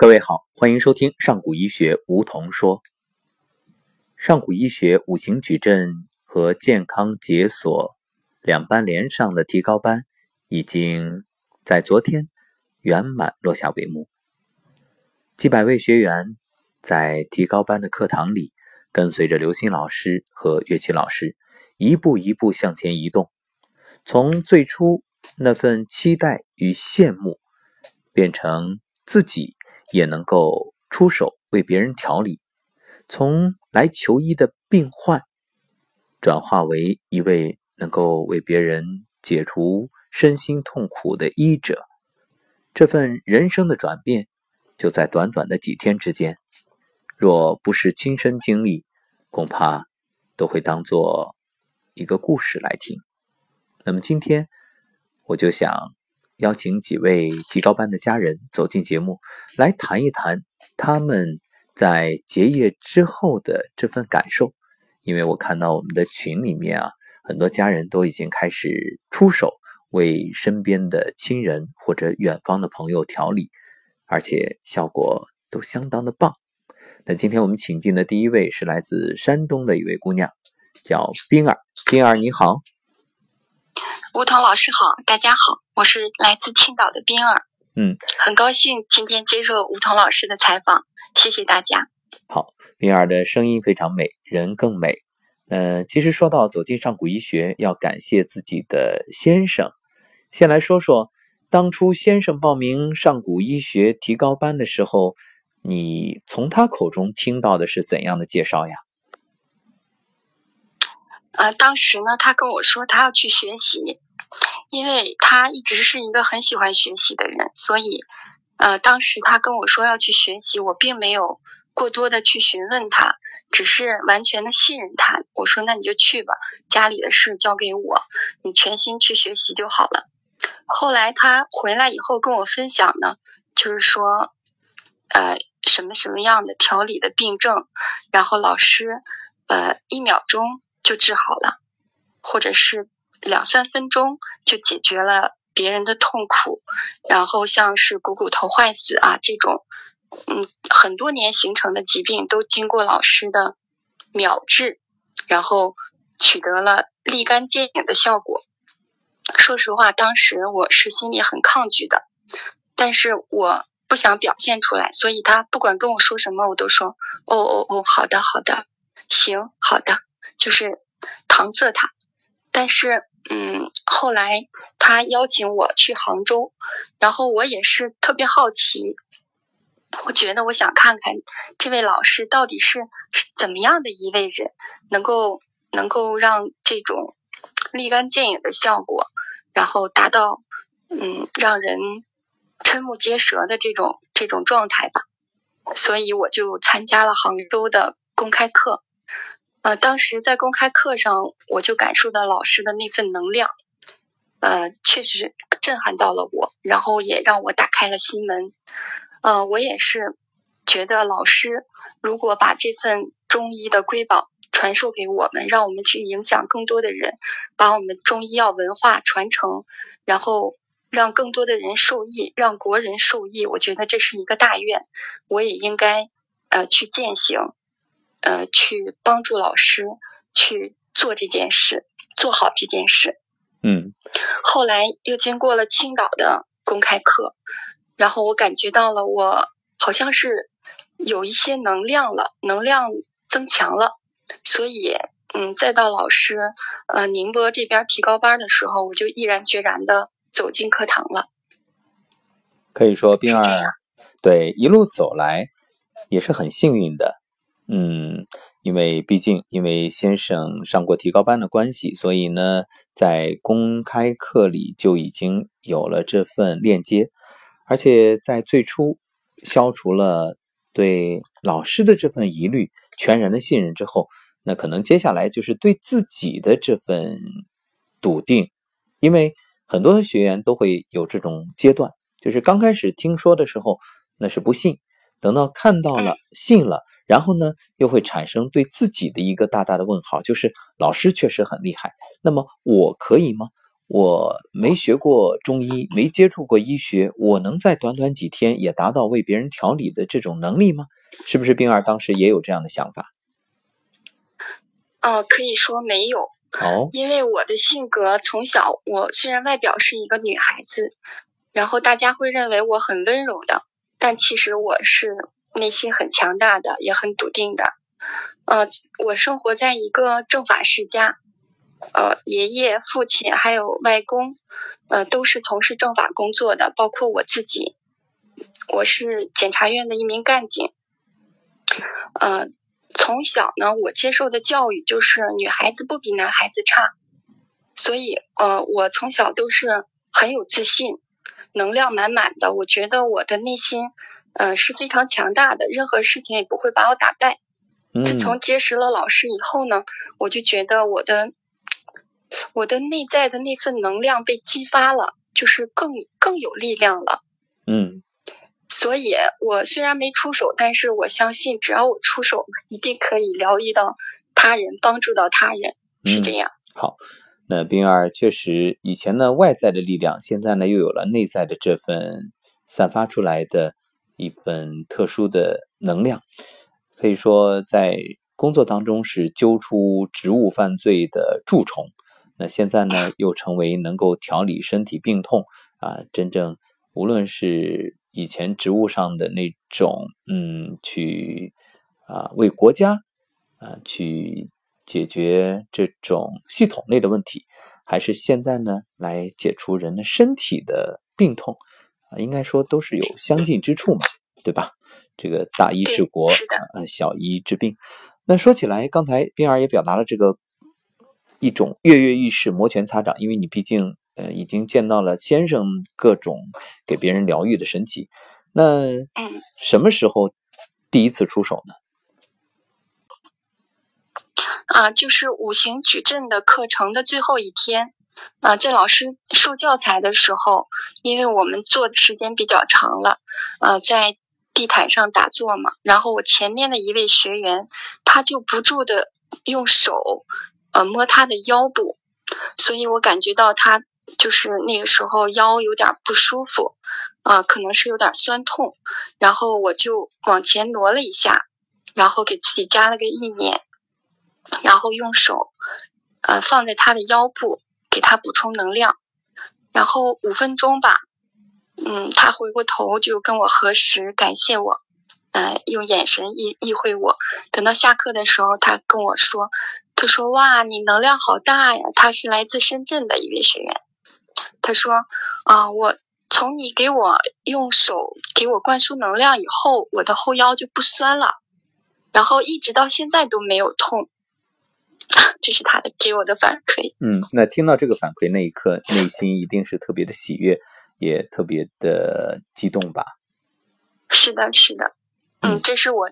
各位好，欢迎收听上古医学梧桐说。上古医学五行矩阵和健康解锁两班连上的提高班，已经在昨天圆满落下帷幕。几百位学员在提高班的课堂里，跟随着刘鑫老师和岳琪老师，一步一步向前移动，从最初那份期待与羡慕，变成自己。也能够出手为别人调理，从来求医的病患，转化为一位能够为别人解除身心痛苦的医者，这份人生的转变，就在短短的几天之间。若不是亲身经历，恐怕都会当做一个故事来听。那么今天，我就想。邀请几位提高班的家人走进节目，来谈一谈他们在结业之后的这份感受。因为我看到我们的群里面啊，很多家人都已经开始出手为身边的亲人或者远方的朋友调理，而且效果都相当的棒。那今天我们请进的第一位是来自山东的一位姑娘，叫冰儿。冰儿你好。吴桐老师好，大家好，我是来自青岛的冰儿，嗯，很高兴今天接受吴桐老师的采访，谢谢大家。好，冰儿的声音非常美，人更美。呃，其实说到走进上古医学，要感谢自己的先生。先来说说当初先生报名上古医学提高班的时候，你从他口中听到的是怎样的介绍呀？呃，当时呢，他跟我说他要去学习。因为他一直是一个很喜欢学习的人，所以，呃，当时他跟我说要去学习，我并没有过多的去询问他，只是完全的信任他。我说那你就去吧，家里的事交给我，你全心去学习就好了。后来他回来以后跟我分享呢，就是说，呃，什么什么样的调理的病症，然后老师，呃，一秒钟就治好了，或者是。两三分钟就解决了别人的痛苦，然后像是股骨头坏死啊这种，嗯，很多年形成的疾病都经过老师的秒治，然后取得了立竿见影的效果。说实话，当时我是心里很抗拒的，但是我不想表现出来，所以他不管跟我说什么，我都说哦哦哦，好的好的，行好的，就是搪塞他。但是，嗯，后来他邀请我去杭州，然后我也是特别好奇，我觉得我想看看这位老师到底是怎么样的一位人，能够能够让这种立竿见影的效果，然后达到嗯让人瞠目结舌的这种这种状态吧。所以我就参加了杭州的公开课。呃，当时在公开课上，我就感受到老师的那份能量，呃，确实震撼到了我，然后也让我打开了心门。呃，我也是觉得老师如果把这份中医的瑰宝传授给我们，让我们去影响更多的人，把我们中医药文化传承，然后让更多的人受益，让国人受益，我觉得这是一个大愿，我也应该呃去践行。呃，去帮助老师去做这件事，做好这件事。嗯，后来又经过了青岛的公开课，然后我感觉到了，我好像是有一些能量了，能量增强了，所以，嗯，再到老师呃宁波这边提高班的时候，我就毅然决然的走进课堂了。可以说，冰儿对一路走来也是很幸运的。嗯，因为毕竟因为先生上过提高班的关系，所以呢，在公开课里就已经有了这份链接，而且在最初消除了对老师的这份疑虑，全然的信任之后，那可能接下来就是对自己的这份笃定，因为很多学员都会有这种阶段，就是刚开始听说的时候那是不信，等到看到了信了。然后呢，又会产生对自己的一个大大的问号，就是老师确实很厉害，那么我可以吗？我没学过中医，没接触过医学，我能在短短几天也达到为别人调理的这种能力吗？是不是冰儿当时也有这样的想法？呃，可以说没有。哦，因为我的性格从小，我虽然外表是一个女孩子，然后大家会认为我很温柔的，但其实我是内心很强大的，也很笃定的。呃，我生活在一个政法世家。呃，爷爷、父亲还有外公，呃，都是从事政法工作的，包括我自己，我是检察院的一名干警。呃，从小呢，我接受的教育就是女孩子不比男孩子差，所以呃，我从小都是很有自信，能量满满的。我觉得我的内心，呃，是非常强大的，任何事情也不会把我打败。自从结识了老师以后呢，我就觉得我的。我的内在的那份能量被激发了，就是更更有力量了。嗯，所以我虽然没出手，但是我相信，只要我出手，一定可以疗愈到他人，帮助到他人，是这样。好，那冰儿确实以前呢外在的力量，现在呢又有了内在的这份散发出来的一份特殊的能量，可以说在工作当中是揪出职务犯罪的蛀虫。那现在呢，又成为能够调理身体病痛啊，真正无论是以前职务上的那种，嗯，去啊为国家啊去解决这种系统类的问题，还是现在呢来解除人的身体的病痛啊，应该说都是有相近之处嘛，对吧？这个大医治国，呃，小医治病。那说起来，刚才冰儿也表达了这个。一种跃跃欲试、摩拳擦掌，因为你毕竟呃已经见到了先生各种给别人疗愈的神奇。那什么时候第一次出手呢？啊，就是五行矩阵的课程的最后一天啊，在老师授教材的时候，因为我们坐的时间比较长了，呃，在地毯上打坐嘛，然后我前面的一位学员他就不住的用手。呃，摸他的腰部，所以我感觉到他就是那个时候腰有点不舒服，啊，可能是有点酸痛，然后我就往前挪了一下，然后给自己加了个意念，然后用手，呃，放在他的腰部，给他补充能量，然后五分钟吧，嗯，他回过头就跟我核实，感谢我，呃，用眼神意意会我，等到下课的时候，他跟我说。他说：“哇，你能量好大呀！”他是来自深圳的一位学员。他说：“啊，我从你给我用手给我灌输能量以后，我的后腰就不酸了，然后一直到现在都没有痛。” 这是他的给我的反馈。嗯，那听到这个反馈那一刻，内心一定是特别的喜悦，也特别的激动吧？是的，是的。嗯，这是我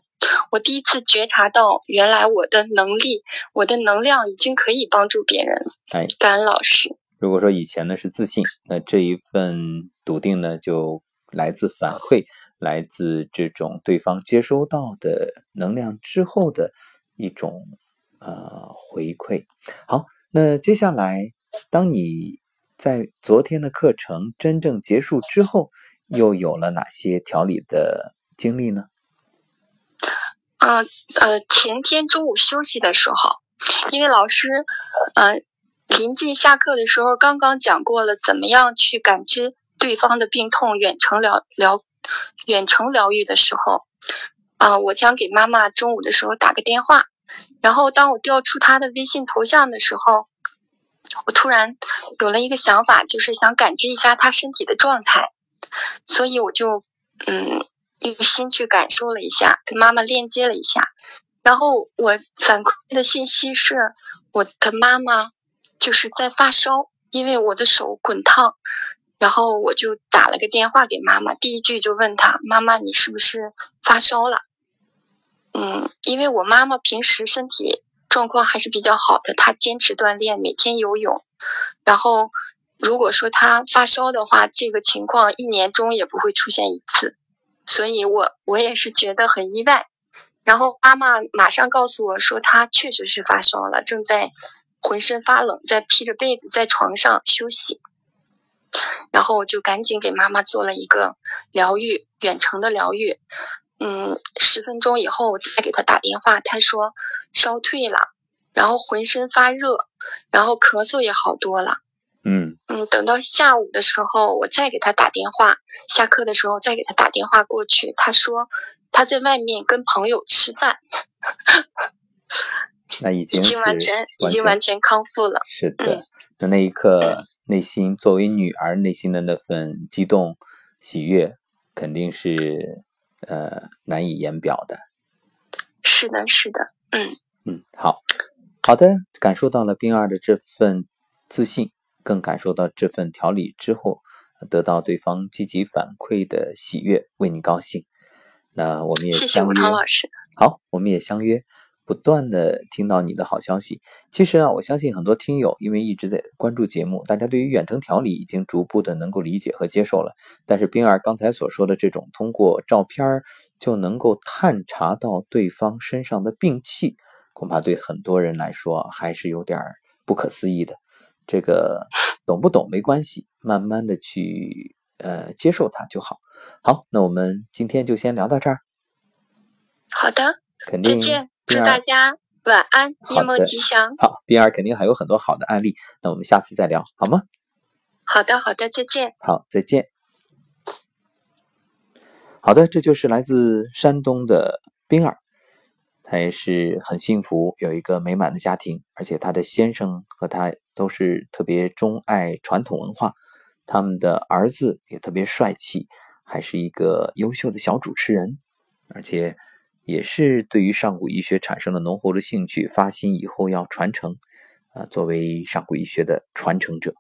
我第一次觉察到，原来我的能力，我的能量已经可以帮助别人。哎，感恩老师。如果说以前呢是自信，那这一份笃定呢就来自反馈，来自这种对方接收到的能量之后的一种呃回馈。好，那接下来，当你在昨天的课程真正结束之后，又有了哪些调理的经历呢？嗯呃，前天中午休息的时候，因为老师，呃，临近下课的时候刚刚讲过了怎么样去感知对方的病痛，远程疗疗，远程疗愈的时候，啊，我想给妈妈中午的时候打个电话，然后当我调出他的微信头像的时候，我突然有了一个想法，就是想感知一下他身体的状态，所以我就嗯。用心去感受了一下，跟妈妈链接了一下，然后我反馈的信息是，我的妈妈就是在发烧，因为我的手滚烫，然后我就打了个电话给妈妈，第一句就问她：“妈妈，你是不是发烧了？”嗯，因为我妈妈平时身体状况还是比较好的，她坚持锻炼，每天游泳，然后如果说她发烧的话，这个情况一年中也不会出现一次。所以，我我也是觉得很意外。然后妈妈马上告诉我说，她确实是发烧了，正在浑身发冷，在披着被子在床上休息。然后我就赶紧给妈妈做了一个疗愈，远程的疗愈。嗯，十分钟以后我再给他打电话，他说烧退了，然后浑身发热，然后咳嗽也好多了。嗯嗯，等到下午的时候，我再给他打电话，下课的时候再给他打电话过去，他说他在外面跟朋友吃饭。那已经已经完全已经完全康复了。是的，那那一刻内心作为女儿内心的那份激动喜悦，肯定是呃难以言表的。是的，是的，嗯嗯，好好的，感受到了冰二的这份自信，更感受到这份调理之后得到对方积极反馈的喜悦，为你高兴。那我们也谢谢吴涛老师。好，我们也相约。不断的听到你的好消息，其实啊，我相信很多听友因为一直在关注节目，大家对于远程调理已经逐步的能够理解和接受了。但是冰儿刚才所说的这种通过照片就能够探查到对方身上的病气，恐怕对很多人来说还是有点不可思议的。这个 懂不懂没关系，慢慢的去呃接受它就好。好，那我们今天就先聊到这儿。好的，肯定。再见。祝大家晚安，夜梦吉祥。好，冰儿肯定还有很多好的案例，那我们下次再聊，好吗？好的，好的，再见。好，再见。好的，这就是来自山东的冰儿，她也是很幸福，有一个美满的家庭，而且她的先生和她都是特别钟爱传统文化，他们的儿子也特别帅气，还是一个优秀的小主持人，而且。也是对于上古医学产生了浓厚的兴趣，发心以后要传承，啊，作为上古医学的传承者。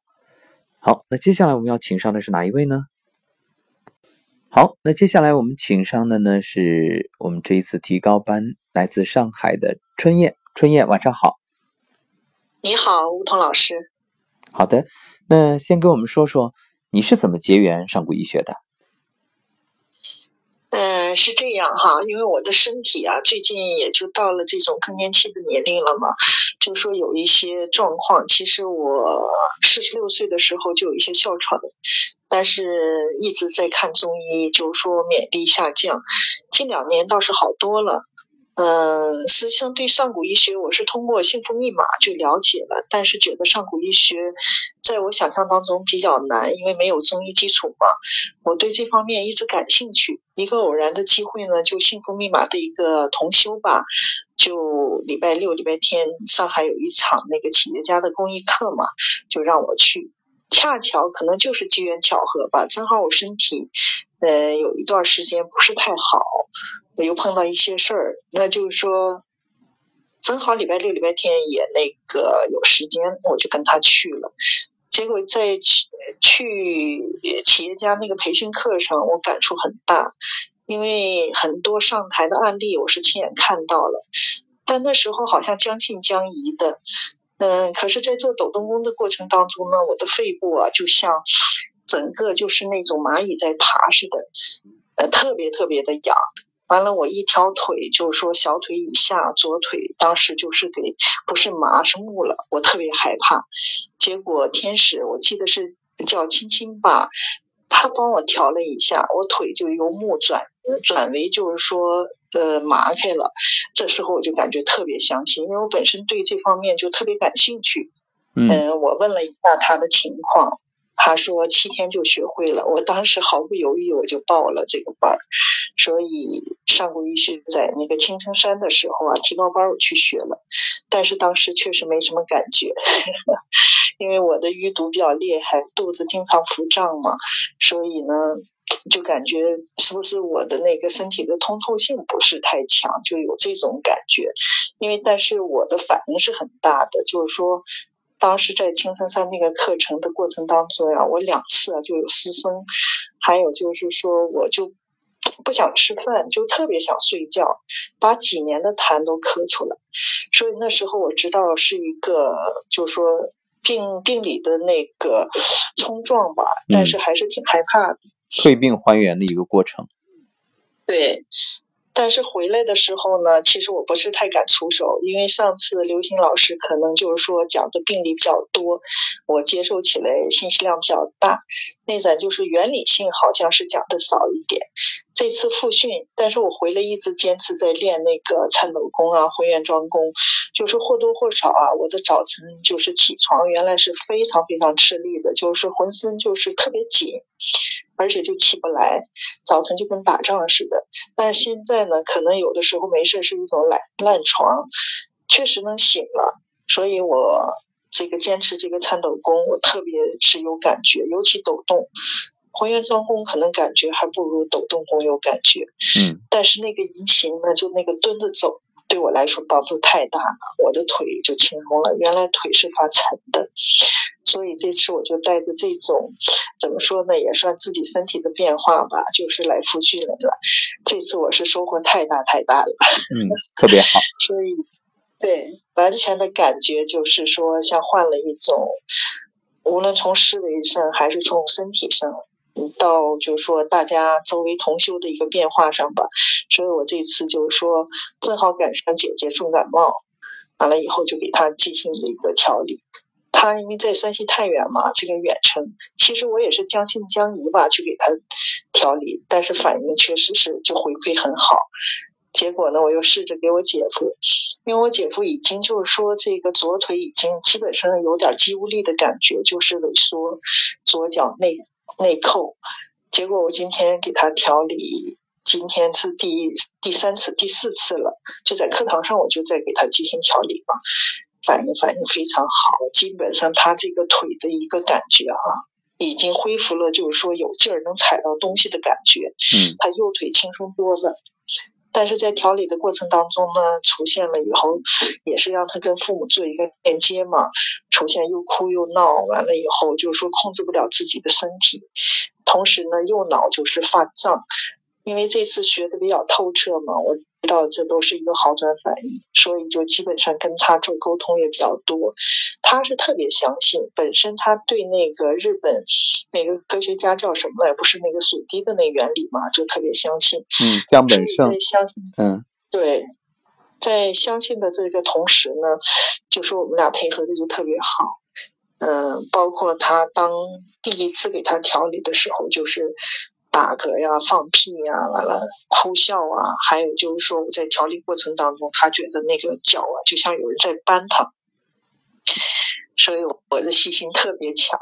好，那接下来我们要请上的是哪一位呢？好，那接下来我们请上的呢是我们这一次提高班来自上海的春燕。春燕，晚上好。你好，吴彤老师。好的，那先给我们说说你是怎么结缘上古医学的？嗯，是这样哈，因为我的身体啊，最近也就到了这种更年期的年龄了嘛，就说有一些状况。其实我四十六岁的时候就有一些哮喘，但是一直在看中医，就说免疫力下降。近两年倒是好多了。嗯，实际上对上古医学，我是通过幸福密码就了解了，但是觉得上古医学在我想象当中比较难，因为没有中医基础嘛。我对这方面一直感兴趣，一个偶然的机会呢，就幸福密码的一个同修吧，就礼拜六、礼拜天上海有一场那个企业家的公益课嘛，就让我去。恰巧可能就是机缘巧合吧，正好我身体，呃，有一段时间不是太好。我又碰到一些事儿，那就是说，正好礼拜六、礼拜天也那个有时间，我就跟他去了。结果在去去企业家那个培训课上，我感触很大，因为很多上台的案例我是亲眼看到了，但那时候好像将信将疑的。嗯，可是，在做抖动功的过程当中呢，我的肺部啊，就像整个就是那种蚂蚁在爬似的，呃，特别特别的痒。完了，我一条腿，就是说小腿以下，左腿当时就是给不是麻是木了，我特别害怕。结果天使，我记得是叫青青吧，他帮我调了一下，我腿就由木转转为就是说呃麻开了。这时候我就感觉特别相信，因为我本身对这方面就特别感兴趣。嗯，我问了一下他的情况。他说七天就学会了，我当时毫不犹豫我就报了这个班儿，所以上过医学在那个青城山的时候啊，提高班我去学了，但是当时确实没什么感觉，因为我的淤毒比较厉害，肚子经常腹胀嘛，所以呢就感觉是不是我的那个身体的通透性不是太强，就有这种感觉，因为但是我的反应是很大的，就是说。当时在青城山那个课程的过程当中呀，我两次啊就有失声，还有就是说我就不想吃饭，就特别想睡觉，把几年的痰都咳出来。所以那时候我知道是一个，就是说病病理的那个冲撞吧，但是还是挺害怕的。退病还原的一个过程。对。但是回来的时候呢，其实我不是太敢出手，因为上次刘星老师可能就是说讲的病例比较多，我接受起来信息量比较大。内在就是原理性好像是讲的少一点。这次复训，但是我回来一直坚持在练那个颤抖功啊、混元桩功，就是或多或少啊，我的早晨就是起床原来是非常非常吃力的，就是浑身就是特别紧。而且就起不来，早晨就跟打仗似的。但是现在呢，可能有的时候没事是一种懒烂床，确实能醒了。所以我这个坚持这个颤抖功，我特别是有感觉，尤其抖动。浑圆桩功可能感觉还不如抖动功有感觉。嗯。但是那个移形呢，就那个蹲着走。对我来说帮助太大了，我的腿就轻松了。原来腿是发沉的，所以这次我就带着这种，怎么说呢，也算自己身体的变化吧，就是来复训来了。这次我是收获太大太大了，嗯，特别好。所以，对，完全的感觉就是说，像换了一种，无论从思维上还是从身体上。到就是说大家周围同修的一个变化上吧，所以我这次就是说正好赶上姐姐重感冒，完了以后就给她进行了一个调理。她因为在山西太原嘛，这个远程，其实我也是将信将疑吧，去给她调理，但是反应确实是就回馈很好。结果呢，我又试着给我姐夫，因为我姐夫已经就是说这个左腿已经基本上有点肌无力的感觉，就是萎缩，左脚内。内扣，结果我今天给他调理，今天是第第三次、第四次了，就在课堂上我就在给他进行调理嘛，反应反应非常好，基本上他这个腿的一个感觉啊，已经恢复了，就是说有劲儿能踩到东西的感觉，嗯，他右腿轻松多了。但是在调理的过程当中呢，出现了以后，也是让他跟父母做一个链接嘛，出现又哭又闹，完了以后就是说控制不了自己的身体，同时呢右脑就是发胀，因为这次学的比较透彻嘛，我。知道这都是一个好转反应，所以就基本上跟他做沟通也比较多。他是特别相信，本身他对那个日本那个科学家叫什么来，不是那个水滴的那原理嘛，就特别相信。嗯，江本胜。相信。嗯，对，在相信的这个同时呢，就说我们俩配合的就特别好。嗯，包括他当第一次给他调理的时候，就是。打嗝呀，放屁呀，完了哭笑啊，还有就是说我在调理过程当中，他觉得那个脚啊，就像有人在扳他，所以我的细心特别强。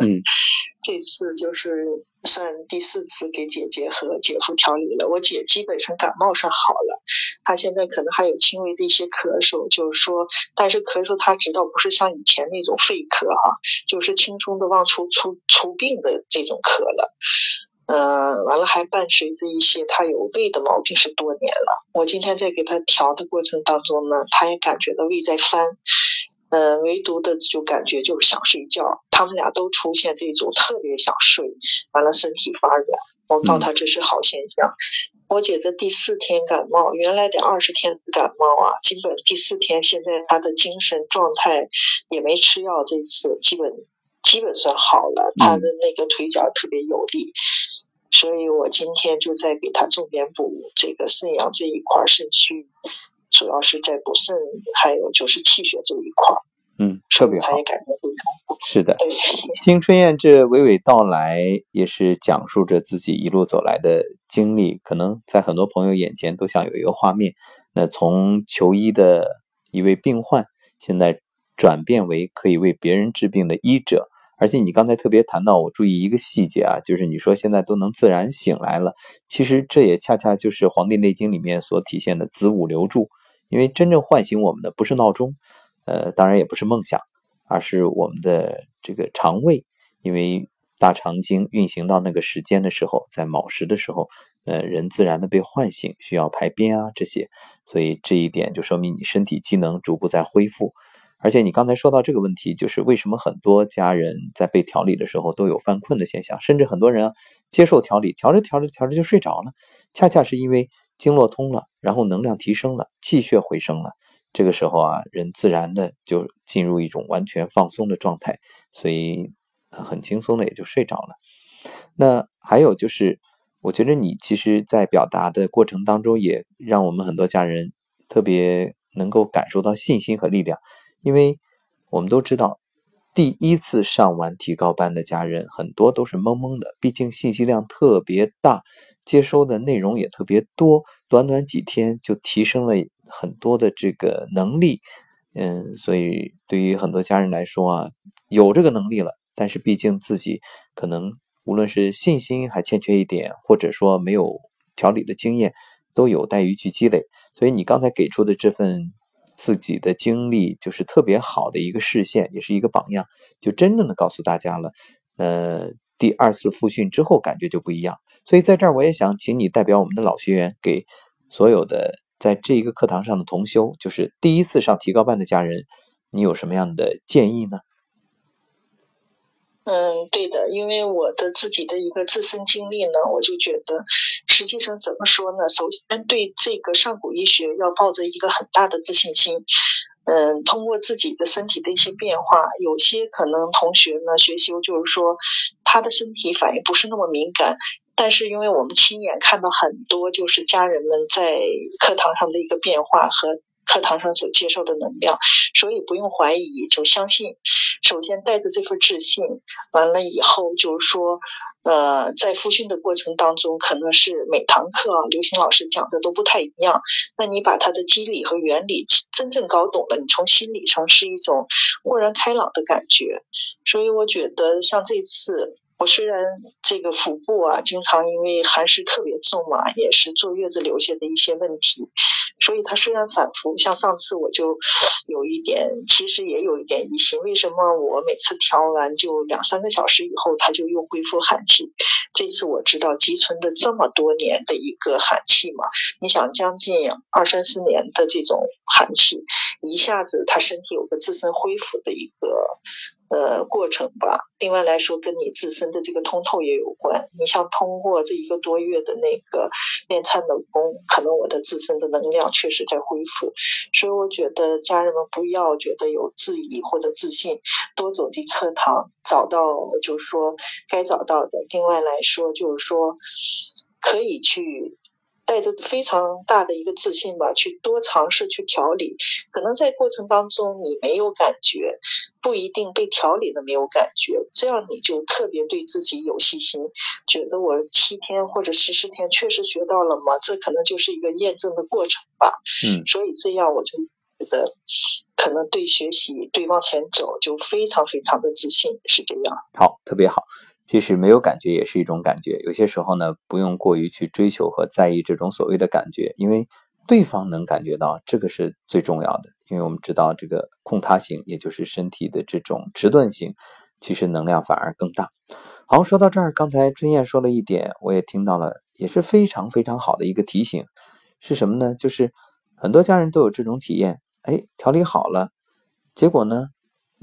嗯，这次就是算第四次给姐姐和姐夫调理了。我姐基本上感冒上好了，她现在可能还有轻微的一些咳嗽，就是说，但是咳嗽她知道不是像以前那种肺咳啊，就是轻松的往出出出病的这种咳了。嗯，完了还伴随着一些他有胃的毛病是多年了。我今天在给他调的过程当中呢，他也感觉到胃在翻，嗯，唯独的就感觉就是想睡觉。他们俩都出现这种特别想睡，完了身体发软。我告诉他这是好现象。我姐这第四天感冒，原来得二十天感冒啊，基本第四天现在他的精神状态也没吃药，这次基本基本算好了，他的那个腿脚特别有力。所以我今天就在给他重点补这个肾阳这一块肾虚，主要是在补肾，还有就是气血这一块。嗯，特别好。他也感觉非常好。是的，听春燕这娓娓道来，也是讲述着自己一路走来的经历。可能在很多朋友眼前都想有一个画面，那从求医的一位病患，现在转变为可以为别人治病的医者。而且你刚才特别谈到，我注意一个细节啊，就是你说现在都能自然醒来了，其实这也恰恰就是《黄帝内经》里面所体现的子午流注。因为真正唤醒我们的不是闹钟，呃，当然也不是梦想，而是我们的这个肠胃。因为大肠经运行到那个时间的时候，在卯时的时候，呃，人自然的被唤醒，需要排便啊这些，所以这一点就说明你身体机能逐步在恢复。而且你刚才说到这个问题，就是为什么很多家人在被调理的时候都有犯困的现象，甚至很多人接受调理，调着调着调着就睡着了，恰恰是因为经络通了，然后能量提升了，气血回升了，这个时候啊，人自然的就进入一种完全放松的状态，所以很轻松的也就睡着了。那还有就是。我觉得你其实，在表达的过程当中，也让我们很多家人特别能够感受到信心和力量，因为我们都知道，第一次上完提高班的家人很多都是懵懵的，毕竟信息量特别大，接收的内容也特别多，短短几天就提升了很多的这个能力，嗯，所以对于很多家人来说啊，有这个能力了，但是毕竟自己可能。无论是信心还欠缺一点，或者说没有调理的经验，都有待于去积累。所以你刚才给出的这份自己的经历，就是特别好的一个视线，也是一个榜样，就真正的告诉大家了。呃，第二次复训之后感觉就不一样。所以在这儿，我也想请你代表我们的老学员，给所有的在这一个课堂上的同修，就是第一次上提高班的家人，你有什么样的建议呢？嗯，对的，因为我的自己的一个自身经历呢，我就觉得，实际上怎么说呢？首先对这个上古医学要抱着一个很大的自信心。嗯，通过自己的身体的一些变化，有些可能同学呢学习就是说，他的身体反应不是那么敏感，但是因为我们亲眼看到很多就是家人们在课堂上的一个变化和。课堂上所接受的能量，所以不用怀疑，就相信。首先带着这份自信，完了以后就是说，呃，在复训的过程当中，可能是每堂课啊刘星老师讲的都不太一样。那你把它的机理和原理真正搞懂了，你从心理上是一种豁然开朗的感觉。所以我觉得像这次。我虽然这个腹部啊，经常因为寒湿特别重嘛，也是坐月子留下的一些问题，所以它虽然反复，像上次我就 有一点，其实也有一点疑心，为什么我每次调完就两三个小时以后，它就又恢复寒气？这次我知道积存的这么多年的一个寒气嘛，你想将近二三十年的这种寒气，一下子他身体有个自身恢复的一个。呃，过程吧。另外来说，跟你自身的这个通透也有关。你像通过这一个多月的那个练参的功，可能我的自身的能量确实在恢复。所以我觉得家人们不要觉得有质疑或者自信，多走进课堂，找到就是说该找到的。另外来说，就是说可以去。带着非常大的一个自信吧，去多尝试去调理，可能在过程当中你没有感觉，不一定被调理的没有感觉，这样你就特别对自己有信心，觉得我七天或者十四天确实学到了吗？这可能就是一个验证的过程吧。嗯，所以这样我就觉得，可能对学习对往前走就非常非常的自信，是这样。好，特别好。即使没有感觉，也是一种感觉。有些时候呢，不用过于去追求和在意这种所谓的感觉，因为对方能感觉到，这个是最重要的。因为我们知道，这个控他型，也就是身体的这种迟钝性，其实能量反而更大。好，说到这儿，刚才春燕说了一点，我也听到了，也是非常非常好的一个提醒，是什么呢？就是很多家人都有这种体验，哎，调理好了，结果呢，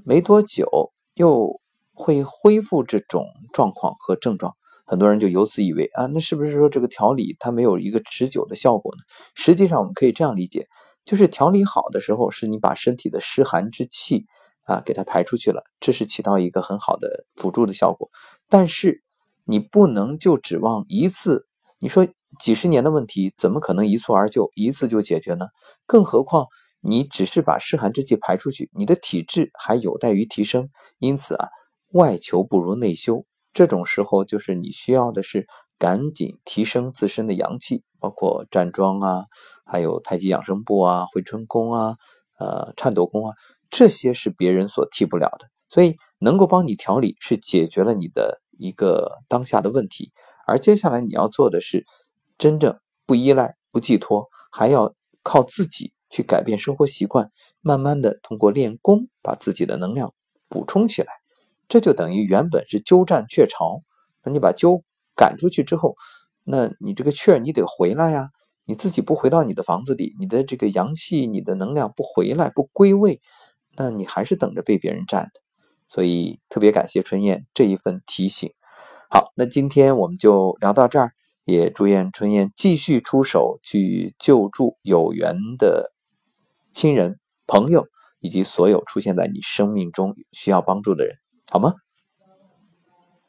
没多久又。会恢复这种状况和症状，很多人就由此以为啊，那是不是说这个调理它没有一个持久的效果呢？实际上，我们可以这样理解，就是调理好的时候，是你把身体的湿寒之气啊给它排出去了，这是起到一个很好的辅助的效果。但是你不能就指望一次，你说几十年的问题怎么可能一蹴而就，一次就解决呢？更何况你只是把湿寒之气排出去，你的体质还有待于提升，因此啊。外求不如内修，这种时候就是你需要的是赶紧提升自身的阳气，包括站桩啊，还有太极养生步啊、回春功啊、呃颤抖功啊，这些是别人所替不了的。所以能够帮你调理，是解决了你的一个当下的问题。而接下来你要做的是，真正不依赖、不寄托，还要靠自己去改变生活习惯，慢慢的通过练功，把自己的能量补充起来。这就等于原本是鸠占鹊巢，那你把鸠赶出去之后，那你这个雀你得回来呀，你自己不回到你的房子里，你的这个阳气、你的能量不回来、不归位，那你还是等着被别人占的。所以特别感谢春燕这一份提醒。好，那今天我们就聊到这儿，也祝愿春燕继续出手去救助有缘的亲人、朋友以及所有出现在你生命中需要帮助的人。好吗？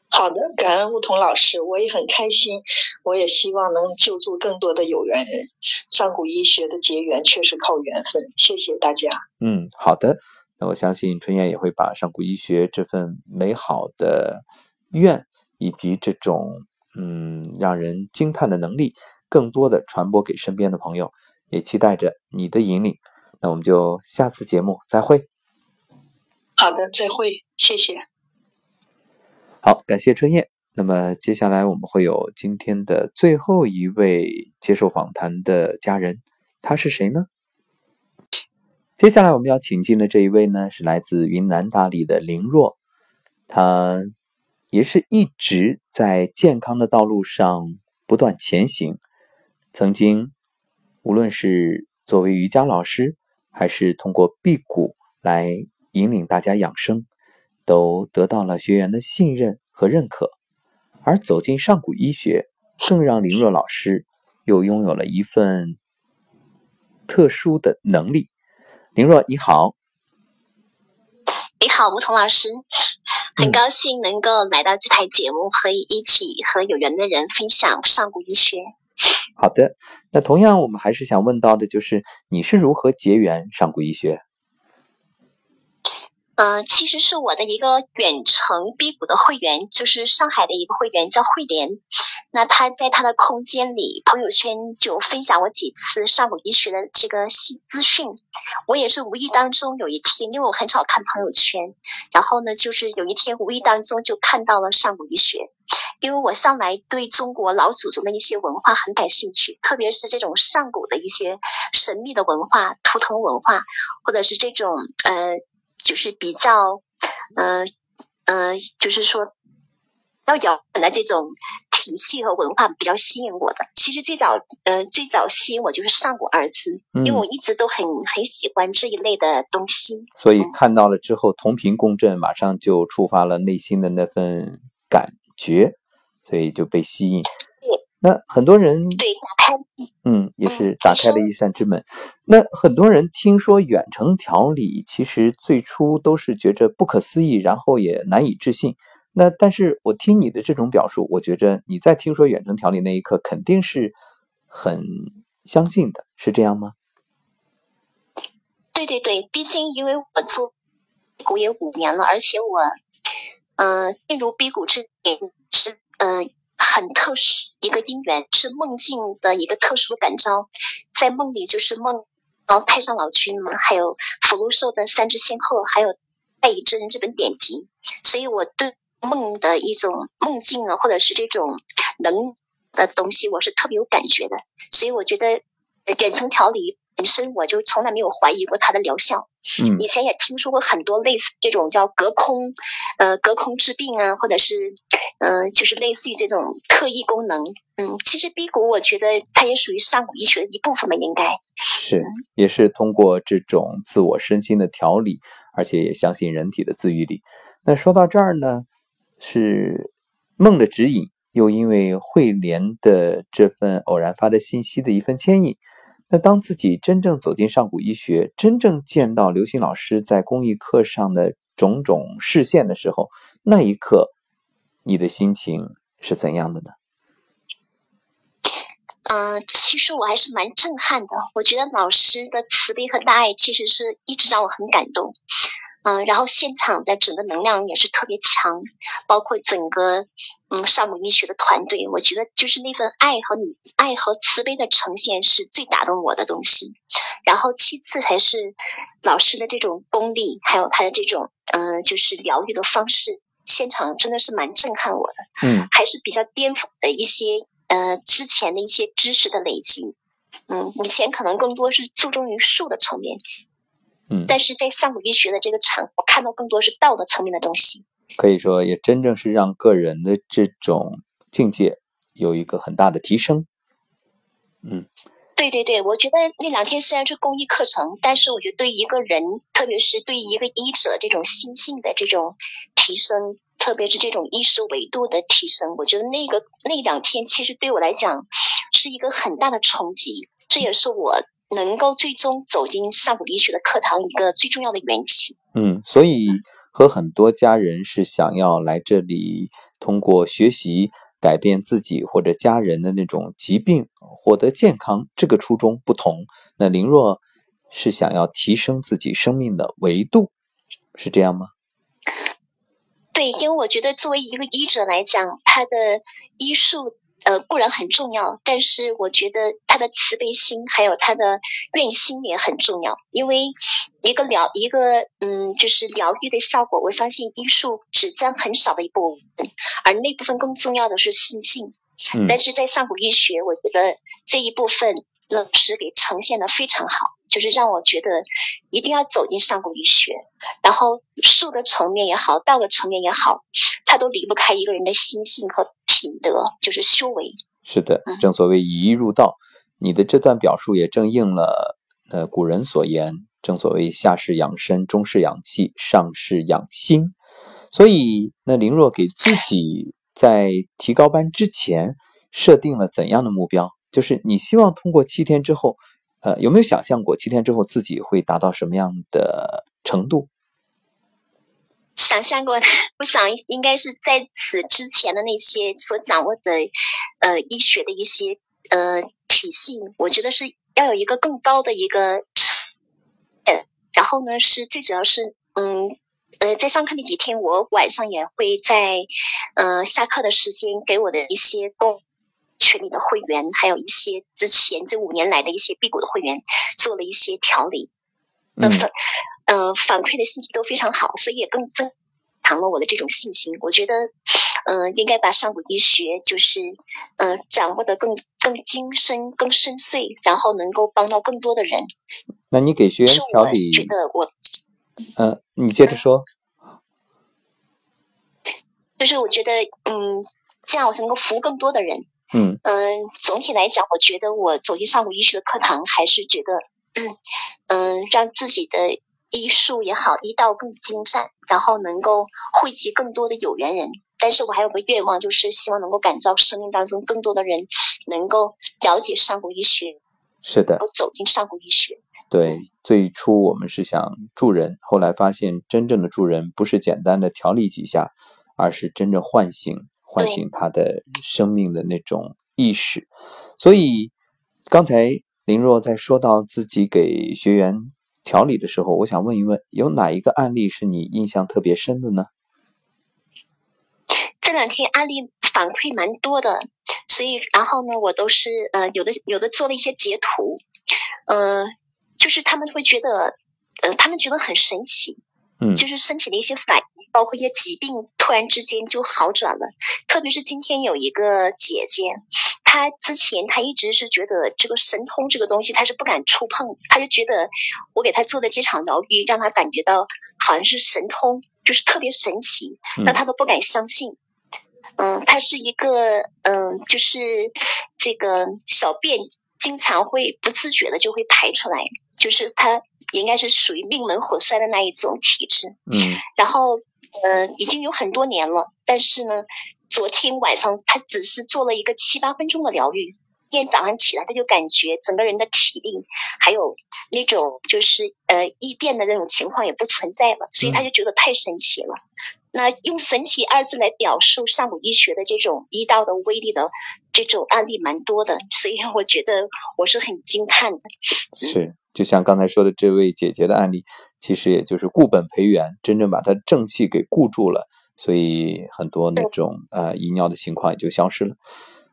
好的，感恩梧桐老师，我也很开心，我也希望能救助更多的有缘人。上古医学的结缘确实靠缘分，谢谢大家。嗯，好的，那我相信春燕也会把上古医学这份美好的愿以及这种嗯让人惊叹的能力，更多的传播给身边的朋友，也期待着你的引领。那我们就下次节目再会。好的，再会，谢谢。好，感谢春燕。那么接下来我们会有今天的最后一位接受访谈的家人，他是谁呢？接下来我们要请进的这一位呢，是来自云南大理的林若，他也是一直在健康的道路上不断前行。曾经，无论是作为瑜伽老师，还是通过辟谷来引领大家养生。都得到了学员的信任和认可，而走进上古医学，更让林若老师又拥有了一份特殊的能力。林若，你好！你好，梧桐老师，很高兴能够来到这台节目，可以一起和有缘的人分享上古医学。好的，那同样我们还是想问到的就是，你是如何结缘上古医学？嗯，其实是我的一个远程辟谷的会员，就是上海的一个会员叫慧莲。那他在他的空间里朋友圈就分享我几次上古医学的这个新资讯。我也是无意当中有一天，因为我很少看朋友圈，然后呢，就是有一天无意当中就看到了上古医学。因为我向来对中国老祖宗的一些文化很感兴趣，特别是这种上古的一些神秘的文化、图腾文化，或者是这种呃。就是比较，嗯嗯，就是说，要遥远的这种体系和文化比较吸引我的。其实最早，嗯，最早吸引我就是上古二字，因为我一直都很很喜欢这一类的东西。所以看到了之后，同频共振，马上就触发了内心的那份感觉，所以就被吸引。那很多人对打开，嗯，也是打开了一扇之门。那很多人听说远程调理，其实最初都是觉着不可思议，然后也难以置信。那但是我听你的这种表述，我觉着你在听说远程调理那一刻，肯定是很相信的，是这样吗？对对对，毕竟因为我做辟谷也五年了，而且我，嗯，进入辟谷之前是嗯。很特殊一个因缘，是梦境的一个特殊感召，在梦里就是梦到太上老君嘛，还有福禄寿的三支仙鹤，还有太乙真人这本典籍，所以我对梦的一种梦境啊，或者是这种能的东西，我是特别有感觉的，所以我觉得远程调理。本身我就从来没有怀疑过它的疗效，嗯，以前也听说过很多类似这种叫隔空，呃，隔空治病啊，或者是，嗯，就是类似于这种特异功能，嗯，其实辟谷我觉得它也属于上古医学的一部分吧，应该是，也是通过这种自我身心的调理，而且也相信人体的自愈力。那说到这儿呢，是梦的指引，又因为慧莲的这份偶然发的信息的一份牵引。那当自己真正走进上古医学，真正见到刘星老师在公益课上的种种视线的时候，那一刻，你的心情是怎样的呢？嗯，其实我还是蛮震撼的。我觉得老师的慈悲和大爱，其实是一直让我很感动。嗯，然后现场的整个能量也是特别强，包括整个嗯上古医学的团队，我觉得就是那份爱和你爱和慈悲的呈现是最打动我的东西。然后其次还是老师的这种功力，还有他的这种嗯就是疗愈的方式，现场真的是蛮震撼我的。嗯，还是比较颠覆的一些呃之前的一些知识的累积。嗯，以前可能更多是注重于术的层面。嗯，但是在上古医学的这个场，我看到更多是道德层面的东西。可以说，也真正是让个人的这种境界有一个很大的提升。嗯，对对对，我觉得那两天虽然是公益课程，但是我觉得对一个人，特别是对一个医者这种心性的这种提升，特别是这种意识维度的提升，我觉得那个那两天其实对我来讲是一个很大的冲击。这也是我。能够最终走进上古医学的课堂，一个最重要的缘起。嗯，所以和很多家人是想要来这里通过学习改变自己或者家人的那种疾病，获得健康，这个初衷不同。那林若是想要提升自己生命的维度，是这样吗？对，因为我觉得作为一个医者来讲，他的医术。呃，固然很重要，但是我觉得他的慈悲心还有他的愿心也很重要。因为一个疗一个嗯，就是疗愈的效果，我相信医术只占很少的一部分，而那部分更重要的是心性。但是在上古医学，我觉得这一部分老师给呈现的非常好。就是让我觉得一定要走进上古医学，然后术的层面也好，道的层面也好，它都离不开一个人的心性和品德，就是修为。是的，正所谓以医入道，你的这段表述也正应了呃古人所言，正所谓下士养身，中士养气，上士养心。所以，那林若给自己在提高班之前设定了怎样的目标？就是你希望通过七天之后。呃，有没有想象过七天之后自己会达到什么样的程度？想象过，我想应该是在此之前的那些所掌握的呃医学的一些呃体系，我觉得是要有一个更高的一个，呃，然后呢是最主要是嗯呃在上课那几天，我晚上也会在呃下课的时间给我的一些工。群里的会员，还有一些之前这五年来的一些辟谷的会员，做了一些调理，那反呃反馈的信息都非常好，所以也更增强了我的这种信心。我觉得，嗯，应该把上古医学就是嗯掌握的更更精深、更深邃，然后能够帮到更多的人。那你给学员调理？觉得我，嗯，你接着说。就是我觉得，嗯，这样我才能够服务更多的人。嗯嗯，总体来讲，我觉得我走进上古医学的课堂，还是觉得，嗯，让自己的医术也好，医道更精湛，然后能够汇集更多的有缘人。但是我还有个愿望，就是希望能够感召生命当中更多的人能够了解上古医学。是的，走进上古医学。对，最初我们是想助人，后来发现真正的助人不是简单的调理几下，而是真正唤醒。唤醒他的生命的那种意识，所以刚才林若在说到自己给学员调理的时候，我想问一问，有哪一个案例是你印象特别深的呢？这两天案例反馈蛮多的，所以然后呢，我都是呃有的有的做了一些截图，呃，就是他们会觉得，呃，他们觉得很神奇，嗯，就是身体的一些反。包括一些疾病突然之间就好转了，特别是今天有一个姐姐，她之前她一直是觉得这个神通这个东西她是不敢触碰，她就觉得我给她做的这场疗愈让她感觉到好像是神通，就是特别神奇，那她都不敢相信。嗯，她是一个嗯，就是这个小便经常会不自觉的就会排出来，就是她应该是属于命门火衰的那一种体质。嗯，然后。呃，已经有很多年了，但是呢，昨天晚上他只是做了一个七八分钟的疗愈，今天早上起来他就感觉整个人的体力还有那种就是呃异变的那种情况也不存在了，所以他就觉得太神奇了。那用“神奇”二字来表述上古医学的这种医道的威力的这种案例蛮多的，所以我觉得我是很惊叹的。是。就像刚才说的这位姐姐的案例，其实也就是固本培元，真正把它正气给固住了，所以很多那种呃遗尿的情况也就消失了。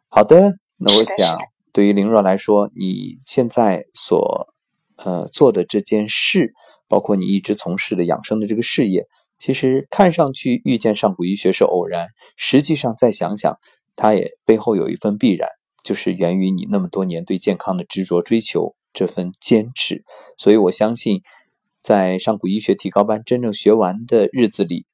好的，那我想对于林若来说，你现在所呃做的这件事，包括你一直从事的养生的这个事业，其实看上去遇见上古医学是偶然，实际上再想想，它也背后有一份必然，就是源于你那么多年对健康的执着追求。这份坚持，所以我相信，在上古医学提高班真正学完的日子里，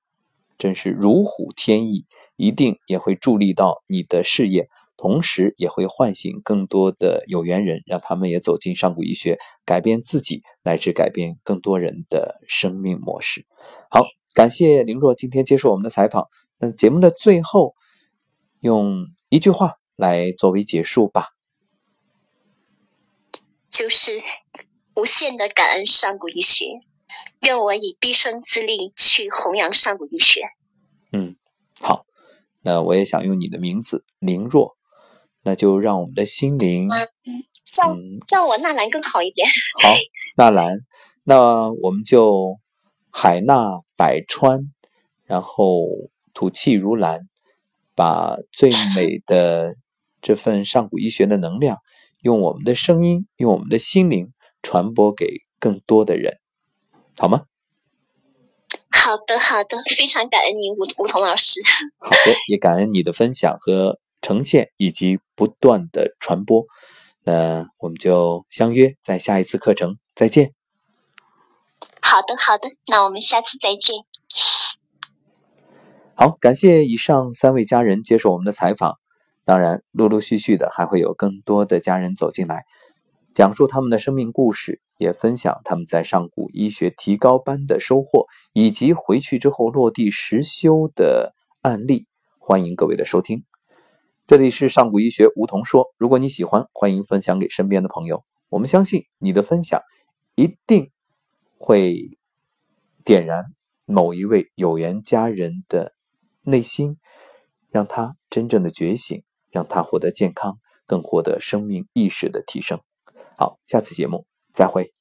真是如虎添翼，一定也会助力到你的事业，同时也会唤醒更多的有缘人，让他们也走进上古医学，改变自己，乃至改变更多人的生命模式。好，感谢林若今天接受我们的采访。那节目的最后，用一句话来作为结束吧。就是无限的感恩上古医学，愿我以毕生之力去弘扬上古医学。嗯，好，那我也想用你的名字林若，那就让我们的心灵，叫叫我纳兰更好一点。好，纳兰，那我们就海纳百川，然后吐气如兰，把最美的这份上古医学的能量，用我们的声音，用我们的心灵传播给更多的人。好吗？好的，好的，非常感恩你，吴吴彤老师。好的，也感恩你的分享和呈现，以及不断的传播。那我们就相约在下一次课程再见。好的，好的，那我们下次再见。好，感谢以上三位家人接受我们的采访。当然，陆陆续续的还会有更多的家人走进来，讲述他们的生命故事。也分享他们在上古医学提高班的收获，以及回去之后落地实修的案例。欢迎各位的收听，这里是上古医学梧桐说。如果你喜欢，欢迎分享给身边的朋友。我们相信你的分享一定会点燃某一位有缘家人的内心，让他真正的觉醒，让他获得健康，更获得生命意识的提升。好，下次节目。再会。